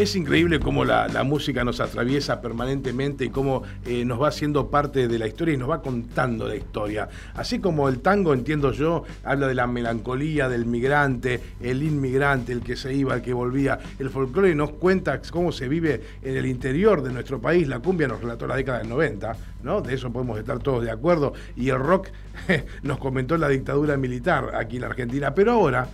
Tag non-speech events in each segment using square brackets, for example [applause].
Es increíble cómo la, música nos atraviesa permanentemente y cómo eh, nos va haciendo parte de la historia y nos va contando la historia. Así como el tango, entiendo yo, habla de la melancolía del migrante, el inmigrante, el que se iba, el que volvía. El folclore nos cuenta cómo se vive en el interior de nuestro país. La cumbia nos relató la década del 90, ¿no? De eso podemos estar todos de acuerdo. Y el rock [laughs] nos comentó la dictadura militar aquí en la Argentina. Pero ahora,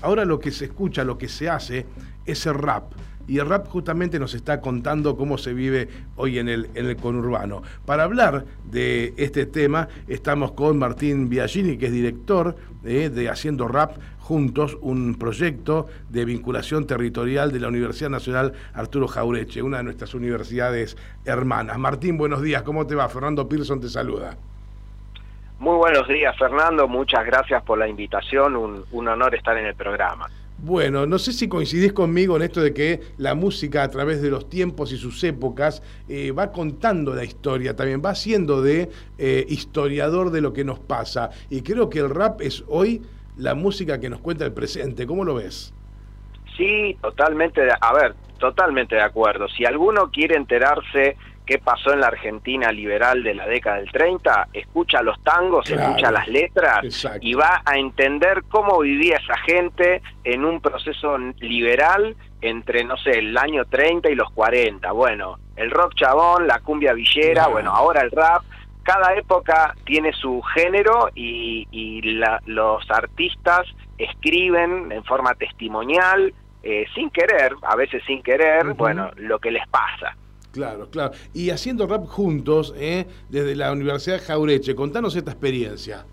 ahora lo que se escucha, lo que se hace, es el rap y el rap justamente nos está contando cómo se vive hoy en el, en el conurbano. Para hablar de este tema estamos con Martín Biagini, que es director eh, de Haciendo Rap Juntos, un proyecto de vinculación territorial de la Universidad Nacional Arturo Jaureche, una de nuestras universidades hermanas. Martín, buenos días, ¿cómo te va? Fernando Pearson te saluda. Muy buenos días, Fernando. Muchas gracias por la invitación. un honor estar en el programa. Bueno, no sé si coincidís conmigo en esto de que la música a través de los tiempos y sus épocas eh, va contando la historia, también va siendo de eh, historiador de lo que nos pasa. Y creo que el rap es hoy la música que nos cuenta el presente. ¿Cómo lo ves? Sí, totalmente, a ver, totalmente de acuerdo. Si alguno quiere enterarse qué pasó en la Argentina liberal de la década del 30, escucha los tangos, escucha las letras y va a entender cómo vivía esa gente en un proceso liberal entre, no sé, el año 30 y los 40. Bueno, el rock chabón, la cumbia villera, bueno, ahora el rap. Cada época tiene su género y, los artistas escriben en forma testimonial, eh, sin querer, a veces sin querer, bueno, lo que les pasa. Claro, claro. Y haciendo rap juntos, ¿eh? desde la Universidad Jaureche, contanos esta experiencia.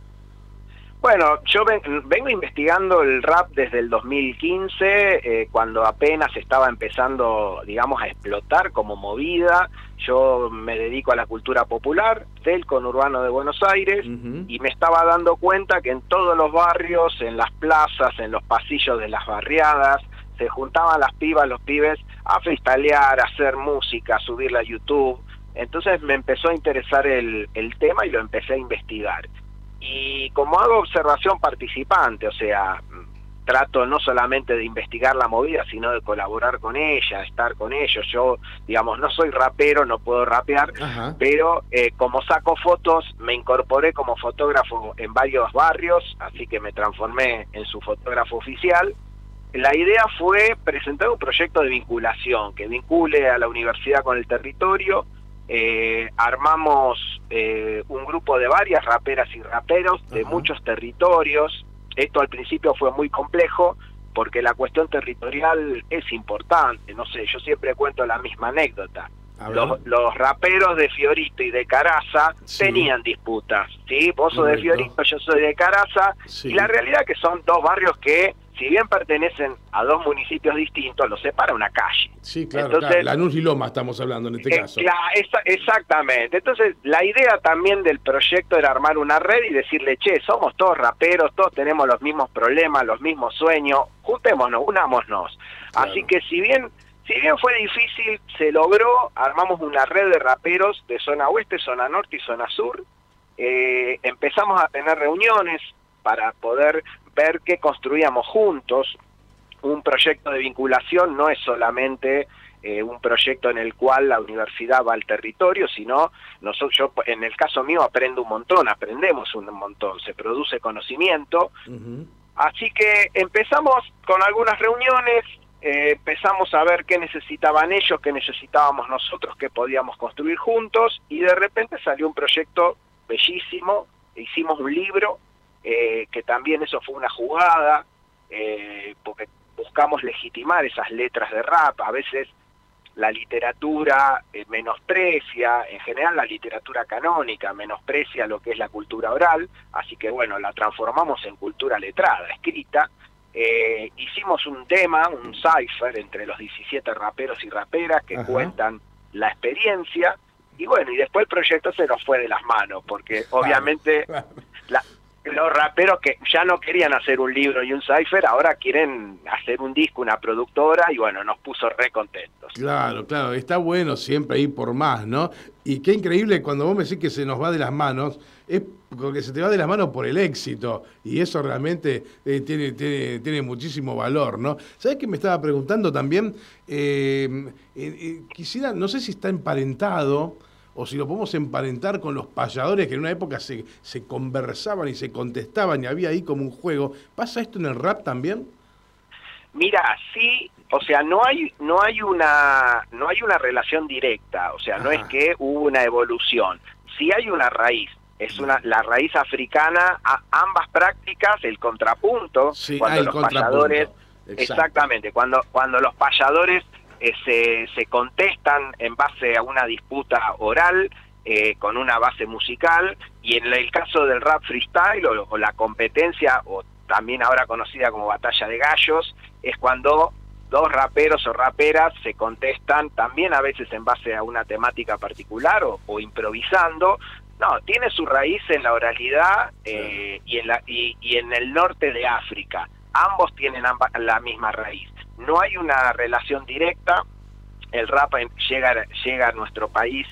Bueno, yo vengo investigando el rap desde el 2015, eh, cuando apenas estaba empezando, digamos, a explotar como movida. Yo me dedico a la cultura popular del conurbano de Buenos Aires y me estaba dando cuenta que en todos los barrios, en las plazas, en los pasillos de las barriadas, se juntaban las pibas, los pibes a freestylear, a hacer música, a subirla a YouTube. Entonces me empezó a interesar el, tema y lo empecé a investigar. Y como hago observación participante, o sea, trato no solamente de investigar la movida, sino de colaborar con ella, estar con ellos. Yo, digamos, no soy rapero, no puedo rapear, pero eh, como saco fotos, me incorporé como fotógrafo en varios barrios, así que me transformé en su fotógrafo oficial la idea fue presentar un proyecto de vinculación que vincule a la universidad con el territorio. Eh, armamos eh, un grupo de varias raperas y raperos de muchos territorios. Esto al principio fue muy complejo porque la cuestión territorial es importante. No sé, yo siempre cuento la misma anécdota. Los, raperos de Fiorito y de Caraza tenían disputas, ¿sí? Vos sos de Fiorito, yo soy de Caraza, y la realidad es que son dos barrios que si bien pertenecen a dos municipios distintos, los separa una calle. Sí, claro, Entonces, Lanús y Loma estamos hablando en este eh, caso. exactamente. Entonces, la idea también del proyecto era armar una red y decirle, che, somos todos raperos, todos tenemos los mismos problemas, los mismos sueños, juntémonos, unámonos. Así que si bien, si bien fue difícil, se logró, armamos una red de raperos de zona oeste, zona norte y zona sur. Eh, empezamos a tener reuniones para poder ver qué construíamos juntos. Un proyecto de vinculación no es solamente eh, un proyecto en el cual la universidad va al territorio, sino nosotros, yo en el caso mío aprendo un montón, aprendemos un montón, se produce conocimiento. Así que empezamos con algunas reuniones, eh, empezamos a ver qué necesitaban ellos, qué necesitábamos nosotros, qué podíamos construir juntos, y de repente salió un proyecto bellísimo, hicimos un libro eh, que también eso fue una jugada, eh, porque buscamos legitimar esas letras de rap, a veces la literatura eh, menosprecia, en general la literatura canónica menosprecia lo que es la cultura oral, así que bueno, la transformamos en cultura letrada, escrita. hicimos un tema, un cipher entre los 17 raperos y raperas que cuentan la experiencia, y bueno, y después el proyecto se nos fue de las manos, porque obviamente La, los raperos que ya no querían hacer un libro y un cipher, ahora quieren hacer un disco, una productora, y bueno, nos puso re contentos. Claro, claro, está bueno siempre ir por más, ¿no? Y qué increíble cuando vos me decís que se nos va de las manos, es porque se te va de las manos por el éxito, y eso realmente eh, tiene, tiene, muchísimo valor, ¿no? ¿Sabés que me estaba preguntando también? Eh, eh, quisiera, no sé si está emparentado o si lo podemos emparentar con los payadores que en una época se, se conversaban y se contestaban y había ahí como un juego. ¿Pasa esto en el rap también? Mira, sí, o sea, no hay no hay una no hay una relación directa, o sea, no es que hubo una evolución. Sí hay una raíz, es una la raíz africana a ambas prácticas, el contrapunto cuando los payadores exactamente, cuando cuando los payadores eh, se, se, contestan en base a una disputa oral eh, con una base musical y en el caso del rap freestyle o, la competencia o también ahora conocida como batalla de gallos es cuando dos raperos o raperas se contestan también a veces en base a una temática particular o, improvisando. No, tiene su raíz en la oralidad eh, y, en la, y, y, en el norte de África. Ambos tienen la misma raíz no hay una relación directa, el rap llega, llega a nuestro país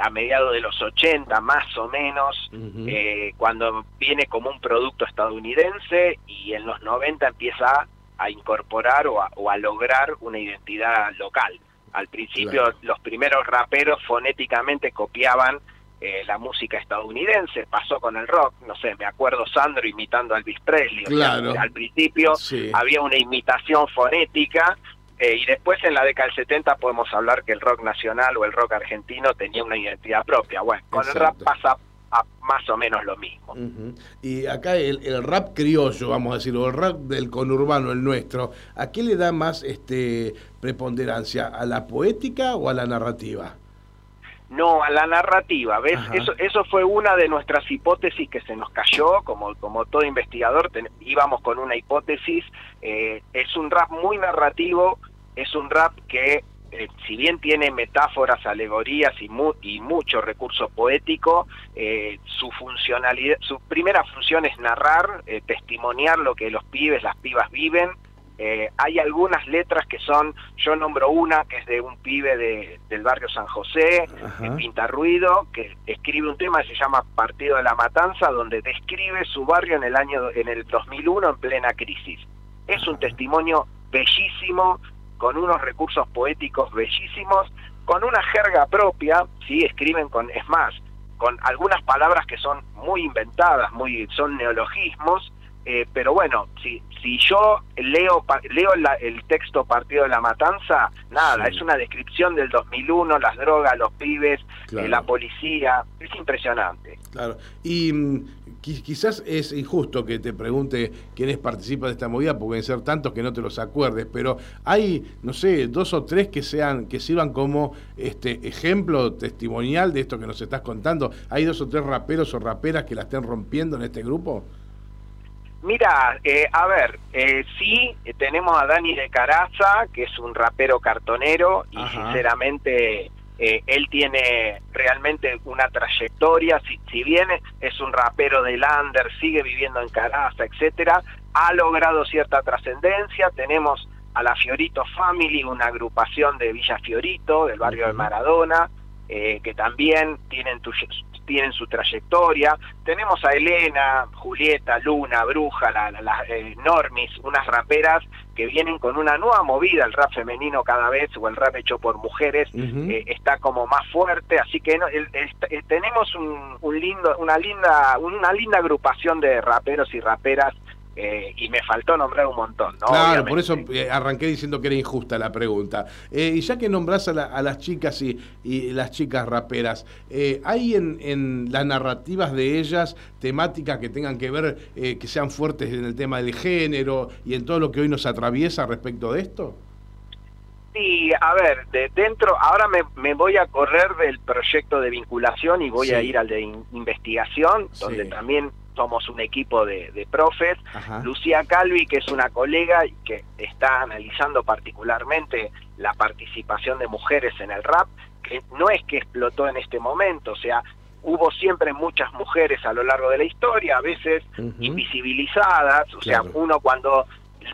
a mediados de los 80 más o menos, eh, cuando viene como un producto estadounidense y en los 90 empieza a incorporar o a, lograr una identidad local. Al principio los primeros raperos fonéticamente copiaban eh, la música estadounidense, pasó con el rock, no sé, me acuerdo Sandro imitando a Elvis Presley, al principio había una imitación fonética eh, y después en la década del 70 podemos hablar que el rock nacional o el rock argentino tenía una identidad propia, bueno, con el rap pasa a más o menos lo mismo. Y acá el, el, rap criollo, vamos a decirlo, el rap del conurbano, el nuestro, ¿a qué le da más este preponderancia? ¿A la poética o a la narrativa? No, a la narrativa, ¿ves? Eso, eso fue una de nuestras hipótesis que se nos cayó, como, como todo investigador, íbamos con una hipótesis, eh, es un rap muy narrativo, es un rap que, eh, si bien tiene metáforas, alegorías y, y mucho recurso poético, eh, su funcionalidad, su primera función es narrar, testimoniar lo que los pibes, las pibas viven, eh, hay algunas letras que son, yo nombro una que es de un pibe de, del barrio San José, en Pinta Ruido, que escribe un tema que se llama Partido de la Matanza, donde describe su barrio en el año en el 2001 en plena crisis. Es un testimonio bellísimo, con unos recursos poéticos bellísimos, con una jerga propia, sí, escriben con, es más, con algunas palabras que son muy inventadas, muy son neologismos, eh, pero bueno, si, si yo leo leo el texto Partido de la Matanza, nada, es una descripción del 2001, las drogas, los pibes, eh, la policía, es impresionante. Claro, y mm, quizás es injusto que te pregunte quiénes participan de esta movida, porque pueden ser tantos que no te los acuerdes, pero hay, no sé, dos o tres que sean, que sirvan como este ejemplo testimonial de esto que nos estás contando. ¿Hay dos o tres raperos o raperas que la estén rompiendo en este grupo? Mira, eh, a ver, eh, sí, eh, tenemos a Dani de Caraza, que es un rapero cartonero, y sinceramente eh, él tiene realmente una trayectoria, si, si bien es un rapero de Lander, sigue viviendo en Caraza, etcétera, ha logrado cierta trascendencia, tenemos a la Fiorito Family, una agrupación de Villa Fiorito, del barrio de Maradona, que también tienen tienen su trayectoria. Tenemos a Elena, Julieta, Luna, Bruja, la, la, eh, Normis, unas raperas que vienen con una nueva movida, el rap femenino cada vez, o el rap hecho por mujeres, eh, está como más fuerte, así que eh, tenemos un, un, lindo, una linda, una linda agrupación de raperos y raperas eh, y me faltó nombrar un montón, ¿no? Claro, por eso eh, arranqué diciendo que era injusta la pregunta. Eh, y ya que nombrás a, las chicas y, las chicas raperas, ¿hay en, las narrativas de ellas temáticas que tengan que ver, que sean fuertes en el tema del género y en todo lo que hoy nos atraviesa respecto de esto? Sí, a ver, de dentro, ahora me, voy a correr del proyecto de vinculación y voy a ir al de investigación, donde también somos un equipo de, profes. Lucía Calvi, que es una colega y que está analizando particularmente la participación de mujeres en el rap, que no es que explotó en este momento, o sea, hubo siempre muchas mujeres a lo largo de la historia, a veces invisibilizadas, o sea, uno cuando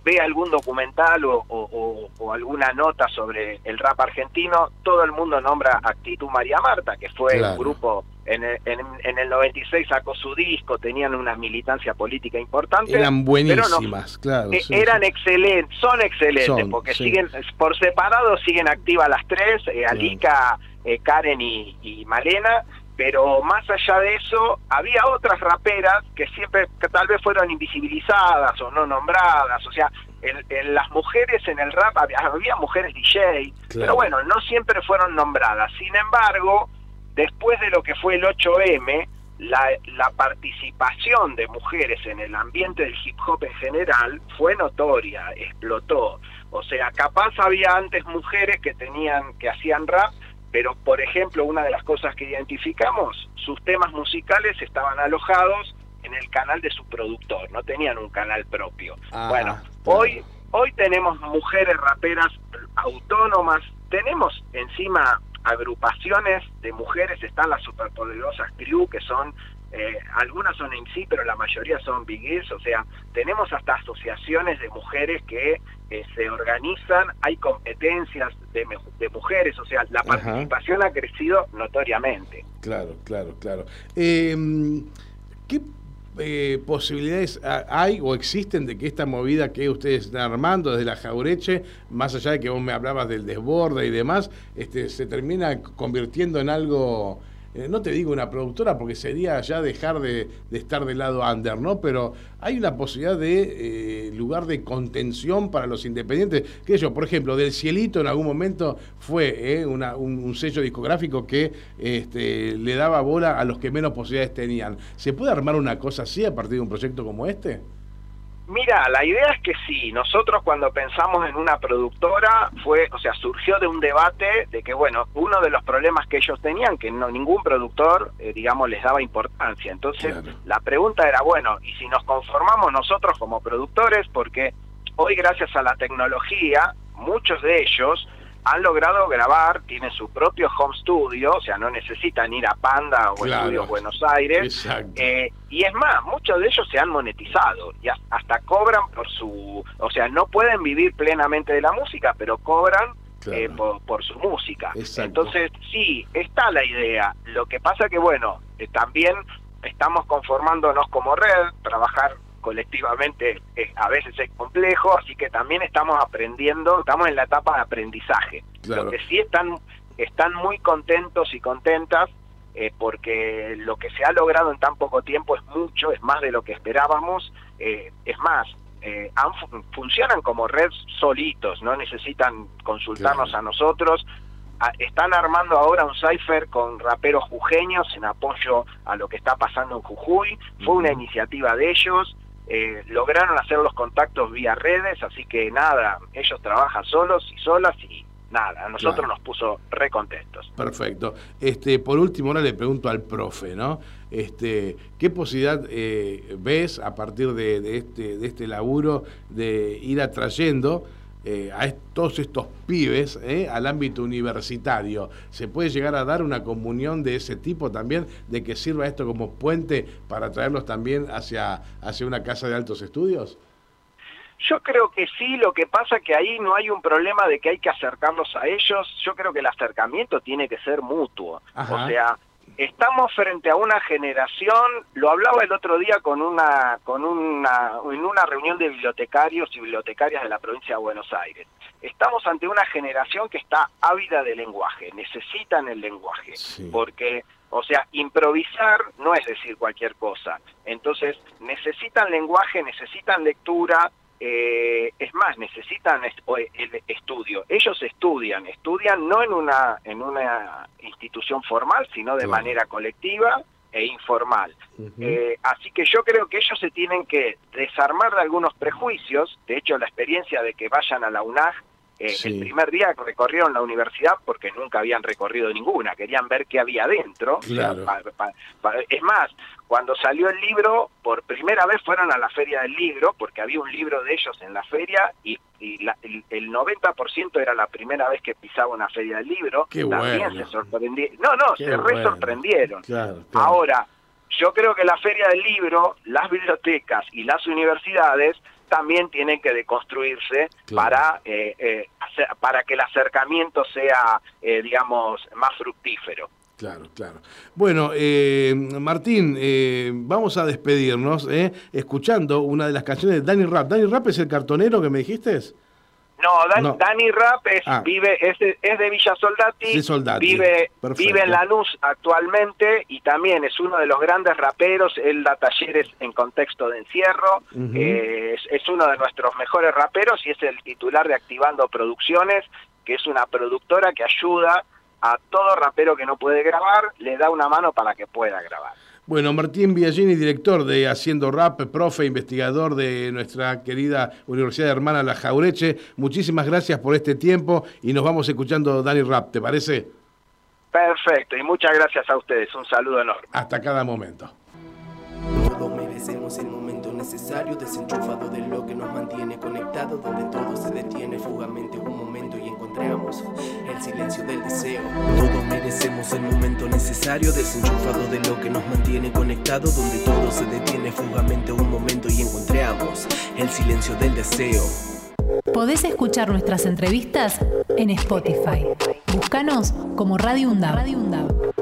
ve algún documental o, alguna nota sobre el rap argentino, todo el mundo nombra Actitud María Marta, que fue un grupo en el, en, el 96 sacó su disco, tenían una militancia política importante. Eran buenísimas, claro. Eh, eran excelentes, son excelentes, porque siguen por separado siguen activas las tres, eh, Alika, eh, Karen y, y Malena, pero más allá de eso, había otras raperas que siempre, que tal vez fueron invisibilizadas o no nombradas, o sea, en, las mujeres en el rap había, mujeres DJ, pero bueno, no siempre fueron nombradas. Sin embargo, después de lo que fue el 8M, la, la, participación de mujeres en el ambiente del hip hop en general fue notoria, explotó. O sea, capaz había antes mujeres que tenían, que hacían rap, pero por ejemplo, una de las cosas que identificamos, sus temas musicales estaban alojados en el canal de su productor, no tenían un canal propio. Ah, bueno, hoy hoy tenemos mujeres raperas autónomas, tenemos encima agrupaciones de mujeres, están las superpoderosas crew, que son, eh, algunas son en sí, pero la mayoría son biggies, o sea, tenemos hasta asociaciones de mujeres que eh, se organizan, hay competencias de, de mujeres, o sea, la participación ha crecido notoriamente. Claro, claro, claro. Em, ¿Qué eh, posibilidades hay o existen de que esta movida que ustedes están armando desde la Jaureche, más allá de que vos me hablabas del desborde y demás, este, se termina convirtiendo en algo eh, no te digo una productora porque sería ya dejar de, estar del lado under, ¿no? Pero hay una posibilidad de eh, lugar de contención para los independientes. Que por ejemplo, del Cielito en algún momento fue eh, un, sello discográfico que este, le daba bola a los que menos posibilidades tenían. ¿Se puede armar una cosa así a partir de un proyecto como este? Mira, la idea es que sí. Nosotros cuando pensamos en una productora fue, o sea, surgió de un debate de que, bueno, uno de los problemas que ellos tenían, que no ningún productor, eh, digamos, les daba importancia. Entonces, la pregunta era, bueno, ¿y si nos conformamos nosotros como productores? Porque hoy, gracias a la tecnología, muchos de ellos han logrado grabar, tienen su propio home studio, o sea, no necesitan ir a Panda o Estudios Buenos Aires. Eh, y es más, muchos de ellos se han monetizado y hasta cobran por su, o sea, no pueden vivir plenamente de la música, pero cobran eh, por, su música. Entonces, sí, está la idea. Lo que pasa que, bueno, eh, también estamos conformándonos como red, trabajar colectivamente a veces es complejo, así que también estamos aprendiendo, estamos en la etapa de aprendizaje. Lo que sí están, están muy contentos y contentas eh, porque lo que se ha logrado en tan poco tiempo es mucho, es más de lo que esperábamos, eh, es más, eh, funcionan como red solitos, no necesitan consultarnos a nosotros, están armando ahora un cipher con raperos jujeños en apoyo a lo que está pasando en Jujuy, fue una iniciativa de ellos, eh, lograron hacer los contactos vía redes, así que nada, ellos trabajan solos y solas y nada, a nosotros nos puso re contentos. Perfecto. Este, por último, ahora le pregunto al profe, ¿no? Este, ¿Qué posibilidad eh, ves a partir de, de, este, de este laburo de ir atrayendo eh, a todos estos pibes eh, al ámbito universitario. ¿Se puede llegar a dar una comunión de ese tipo también, de que sirva esto como puente para traerlos también hacia, hacia una casa de altos estudios? Yo creo que sí, lo que pasa que ahí no hay un problema de que hay que acercarlos a ellos, yo creo que el acercamiento tiene que ser mutuo. O sea, estamos frente a una generación, lo hablaba el otro día con una, con una, en una reunión de bibliotecarios y bibliotecarias de la provincia de Buenos Aires. Estamos ante una generación que está ávida de lenguaje, necesitan el lenguaje, porque, o sea, improvisar no es decir cualquier cosa. Entonces, necesitan lenguaje, necesitan lectura, eh, es más, necesitan el estudio. Ellos estudian, estudian no en una, en una institución formal, sino de manera colectiva e informal. Eh, así que yo creo que ellos se tienen que desarmar de algunos prejuicios. De hecho, la experiencia de que vayan a la UNAG Eh, el primer día recorrieron la universidad porque nunca habían recorrido ninguna, querían ver qué había adentro. es más, cuando salió el libro, por primera vez fueron a la feria del libro, porque había un libro de ellos en la feria y, el, 90% era la primera vez que pisaba una feria del libro. También se sorprendieron. No, no, se re sorprendieron. Ahora, yo creo que la feria del libro, las bibliotecas y las universidades también tienen que deconstruirse para, eh, eh, para que el acercamiento sea, eh, digamos, más fructífero. Claro, claro. Bueno, Martín, vamos a despedirnos escuchando una de las canciones de Danny Rap. ¿Danny Rap es el cartonero que me dijiste? No, Dani Rap es, ah. vive, es, es, de Villa Soldati, vive, vive en Lanús actualmente y también es uno de los grandes raperos, él da talleres en contexto de encierro, eh, es, uno de nuestros mejores raperos y es el titular de Activando Producciones, que es una productora que ayuda a todo rapero que no puede grabar, le da una mano para que pueda grabar. Bueno, Martín Villagini, director de Haciendo Rap, profe, investigador de nuestra querida Universidad Hermana La Jaureche, muchísimas gracias por este tiempo y nos vamos escuchando Dani Rap, ¿te parece? Perfecto, y muchas gracias a ustedes, un saludo enorme. Hasta cada momento. Todos merecemos el momento necesario, desenchufado de lo que nos mantiene conectados, donde todo se detiene fugamente encontramos el silencio del deseo. Todos merecemos el momento necesario, desenchufado de lo que nos mantiene conectados, donde todo se detiene fugamente un momento y encontramos el silencio del deseo. Podés escuchar nuestras entrevistas en Spotify. Búscanos como Radio UNDAB.